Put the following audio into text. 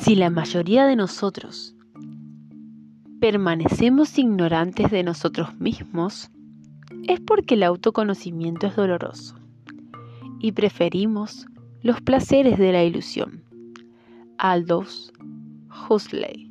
Si la mayoría de nosotros permanecemos ignorantes de nosotros mismos, es porque el autoconocimiento es doloroso y preferimos los placeres de la ilusión. Aldous Huxley